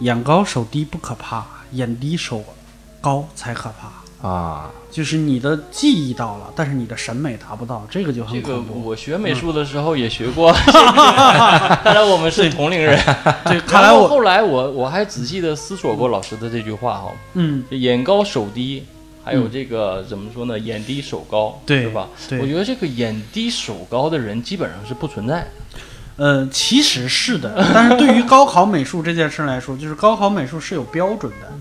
眼高手低不可怕，眼低手高才可怕。啊，就是你的技艺到了，但是你的审美达不到，这个就这个很恐怖。我学美术的时候也学过，看来我们是同龄人。对，看来然后我后来我我还仔细的思索过老师的这句话哈、嗯，眼高手低，还有这个、怎么说呢？眼低手高，对是吧？对我觉得这个眼低手高的人基本上是不存在的。呃，其实是的，但是对于高考美术这件事来说，就是高考美术是有标准的。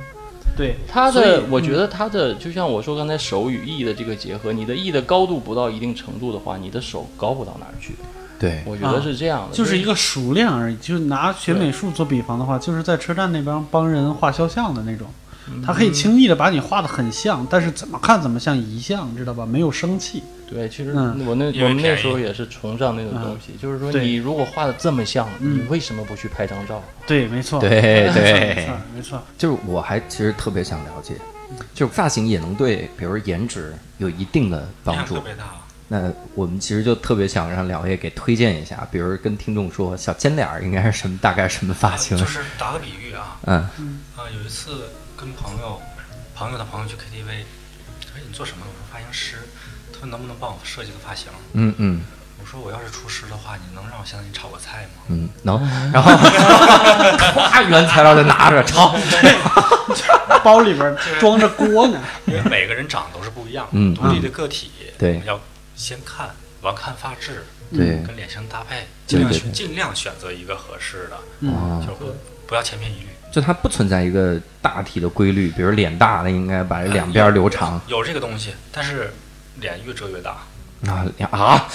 对，他的，我觉嗯得他的，就像我说刚才手与意的这个结合，你的意的高度不到一定程度的话，你的手高不到哪儿去。对，我觉得是这样的，啊就是一个熟练而已。就拿学美术做比方的话，就是在车站那边帮人画肖像的那种，嗯他可以轻易的把你画的很像，但是怎么看怎么像遗像，知道吧？没有生气。对，其实嗯我那我们那时候也是崇尚那种东西，就是说你如果画的这么像，嗯你为什么不去拍张照？对，没错。对没错对没错，没错。就是我还其实特别想了解，就是发型也能对，比如颜值有一定的帮助特。别大。那我们其实就特别想让两位给推荐一下，比如跟听众说，小尖脸儿应该是什么，大概什么发型就？是打个比喻啊，嗯啊，有一次跟朋友朋友的朋友去 KTV，他说你做什么？我说发型师。他说能不能帮我设计个发型？嗯嗯我说我要是厨师的话，你能让我先给你炒个菜吗？嗯，能。然后，咵，原材料就拿着炒。包里边装着锅呢。因为每个人长都是不一样，嗯独立的个体，对我们要先看，完看发质，对跟脸型搭配，尽量选尽量选择一个合适的，就是不不要千篇一律。就它不存在一个大体的规律，比如脸大的应该把这两边留长有这个东西，但是脸越遮越大，啊两 啊，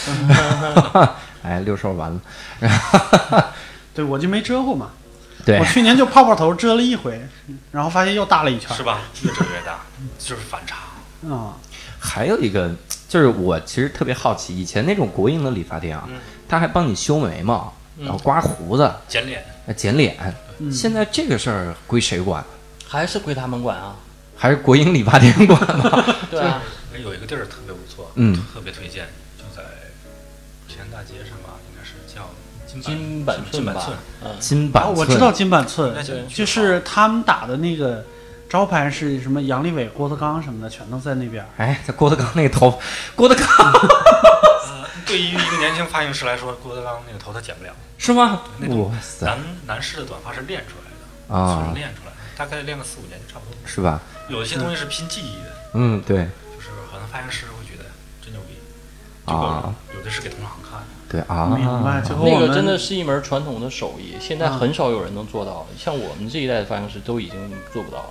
哎，六兽完了，对我就没遮过嘛。对我，去年就泡泡头遮了一回，然后发现又大了一圈是。吧？越遮越大，就是反差。啊，还有一个就是我其实特别好奇，以前那种国营的理发店啊嗯，他还帮你修眉毛，然后刮胡子、剪脸，呃剪脸，嗯现在这个事儿归谁管？还是归他们管啊。还是国营理发店管吗？对啊，哎有一个地儿特别不错，嗯特别推荐，就在平安大街上吧，应该是叫金金板板寸吧金板寸，，嗯，金板哦，我知道金板寸那，就就是他们打的那个招牌是什么杨利伟、郭德纲什么的，全都在那边。哎，这郭德纲那个头，郭德纲 呃对于一个年轻发型师来说，郭德纲那个头他剪不了，是吗？哇塞男男士的短发是练出来的，啊是，练出来的，大概练个四五年就差不多。是吧？有一些东西是拼技艺的，嗯，对就是可能发型师会觉得真牛逼，啊，这个有的是给同行看。的。对啊，明白，就和那个真的是一门传统的手艺，现在啊。很少有人能做到。像我们这一代的发型师都已经做不到了，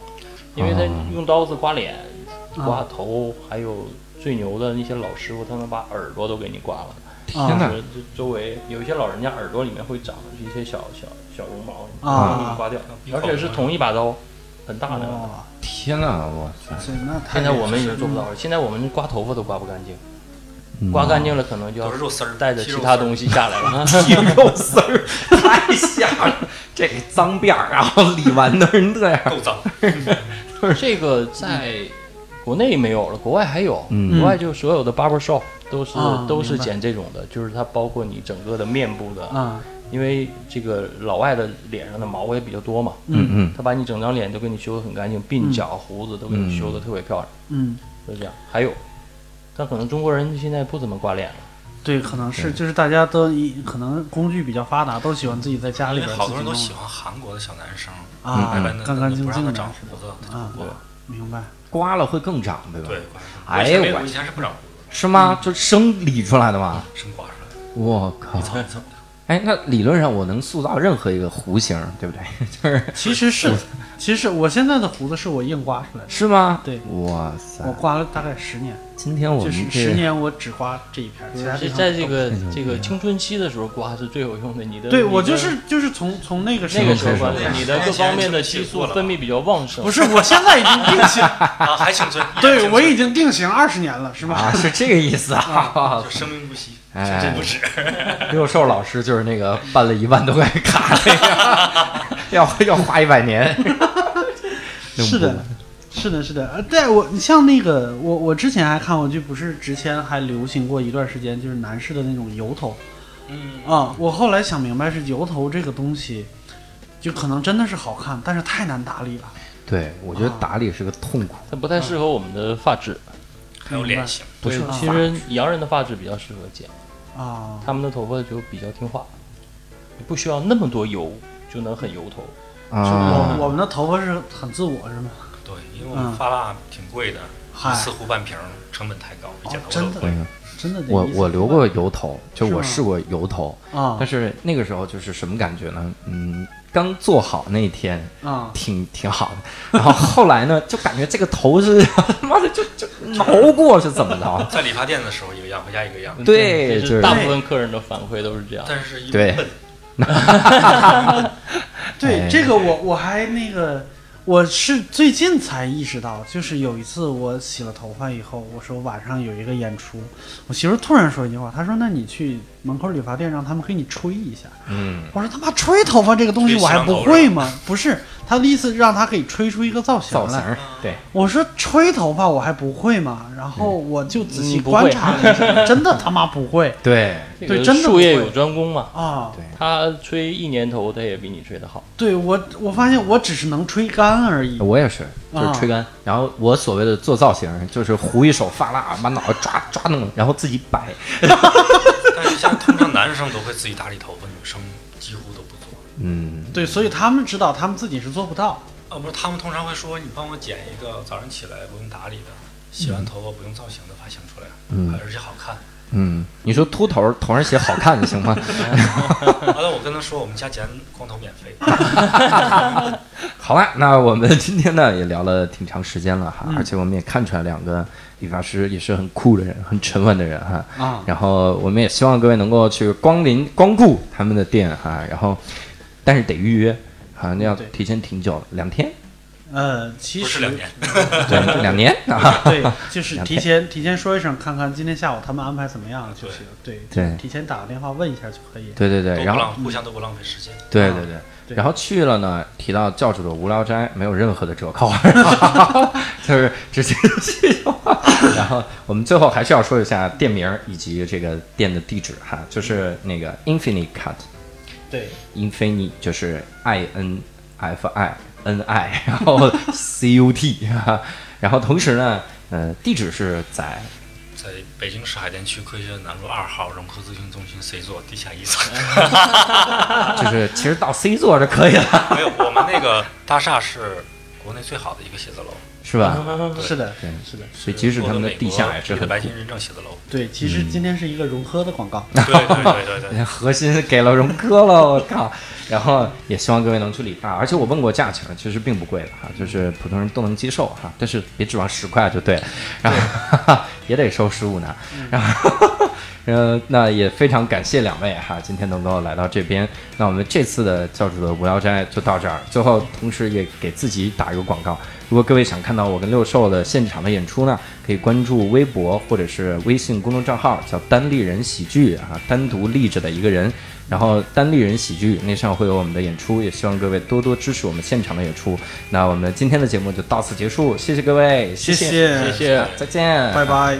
因为他啊。用刀子刮脸、啊刮头，还有最牛的那些老师傅，他能把耳朵都给你刮了。天啊哪这周围有一些老人家耳朵里面会长一些小小小绒毛，啊。给你刮掉，而且是同一把刀，很大的。哇，天哪，我操现在我们已经做不到了，现在我们刮头发都刮不干净，嗯刮干净了可能就要肉丝儿，带着其他东西下来了。皮肉丝儿太吓了，这个脏辫儿，然后理完都是这样，够脏。这个在国内没有了，国外还有。嗯国外就所有的 barber shop 都是、啊都是剪这种的，就是它包括你整个的面部的，啊，因为这个老外的脸上的毛也比较多嘛，嗯嗯他把你整张脸都给你修得很干净，鬓角、胡子都给你修得特别漂亮，嗯，就这样。还有，但可能中国人现在不怎么刮脸了，对，可能是就是大家都一可能工具比较发达，都喜欢自己在家里边好多人都喜欢韩国的小男生，啊干干净嫩的不让净的长胡子。啊，我明白。刮了会更长，对吧？对，哎呦我我以前是不长胡子是吗？就生理出来的吗？生刮出来的，我靠。哎，那理论上我能塑造任何一个弧形，对不对？就是其实是，其实我现在的胡子是我硬刮出来的，是吗？对哇塞我！刮了大概十年，今天我就是们十年我只刮这一片，其他地是方在这个这个青春期的时候刮是最有用的。你的对我就是就是从从那个那个时候刮的，你的各方面的激素分泌比较旺盛。不是，我现在已经定型，啊，还青春，对我已经经定型二十年了，是吧？啊，是这个意思啊！就生命不息，哎真不止。六兽老师就是那个办了一万多块卡那个，要 要花一百年。是的，是的，是的。呃，对我，你像那个，我我之前还看过，就不是之前还流行过一段时间，就是男士的那种油头嗯，啊。我后来想明白，是油头这个东西，就可能真的是好看，但是太难打理了。对，我觉得打理是个痛苦。它不太适合我们的发质。还有脸型，不是啊其实洋人的发质比较适合剪，啊，他们的头发就比较听话，你不需要那么多油就能很油头。啊。我我们的头发是很自我，是吗？对，因为我们发蜡挺贵的，嗨。一次糊半瓶儿成本太高，比剪头真的都贵。嗯真的我我留过油头，就我试过油头，啊。但是那个时候就是什么感觉呢？嗯，刚做好那一天啊。挺挺好的，然后后来呢，就感觉这个头是他 妈的就就挠过是怎么着？在理发店的时候一个样，回家一个样，对，就是是大部分客人的反馈都是这样。但是一对。笨，对，哎。这个我我还那个，我是最近才意识到，就是有一次我洗了头发以后，我说晚上有一个演出，我媳妇突然说一句话，她说：“那你去门口理发店让他们给你吹一下。”嗯，我说：“他妈吹头发这个东西我还不会吗？”不是，他的意思让他可以吹出一个造型来。造型对，我说吹头发我还不会吗？然后我就仔细观察了一下，真的他妈不会。对，对真的术业有专攻嘛，啊，对他吹一年头，他也比你吹的好。对我我发现我只是能吹干而已。我也是，就是吹干。然后我所谓的做造型，就是糊一手发蜡，把脑袋抓抓弄，然后自己摆。但是现在通常男生都会自己打理头发，女生几乎都不做。嗯，对，所以他们知道他们自己是做不到。啊，不是，他们通常会说你帮我剪一个早上起来不用打理的，洗完头发不用造型的发型出来，嗯而且好看。嗯，你说秃头头上写好看行吗？完了，我跟他说我们家剪光头免费。好了，那我们今天呢也聊了挺长时间了哈，嗯而且我们也看出来两个理发师也是很酷的人，很沉稳的人哈。啊然后我们也希望各位能够去光临光顾他们的店哈，然后但是得预约，好像要提前挺久，两天，呃，其实 两年，对，两年啊。对，就是提前提前说一声，看看今天下午他们安排怎么样就行。对对提前打个电话问一下就可以。对对对，然后互相都不浪费时间。啊对对对。对。然后去了呢，提到教主的无聊斋没有任何的折扣，就是直接去。然后我们最后还是要说一下店名儿以及这个店的地址哈，就是那个 Infinite Cut，对。Infinite 就是 I N F I N I，然后 C U T，哈。然后同时呢，呃，地址是在在北京市海淀区科学南路二号融科咨询中心 C 座地下一层。就是其实到 C 座就可以了，没有，我们那个大厦是国内最好的一个写字楼，是吧？是的，对是的，所以即使他们的地下也是很白金认证写字楼。对。其实今天是一个融科的广告。对对对对对，核心给了融科了，我靠！然后也希望各位能去理发，而且我问过价钱，其实并不贵的哈，就是普通人都能接受哈，但是别指望十块就对了，然后也得收十五呢，然后。呃，那也非常感谢两位哈，今天能够来到这边。那我们这次的教主的无聊斋就到这儿。最后，同时也给自己打一个广告。如果各位想看到我跟六兽的现场的演出呢，可以关注微博或者是微信公众账号，叫单立人喜剧啊，单独立着的一个人。然后单立人喜剧那上会有我们的演出，也希望各位多多支持我们现场的演出。那我们今天的节目就到此结束，谢谢各位，谢谢谢谢谢，再见，拜拜。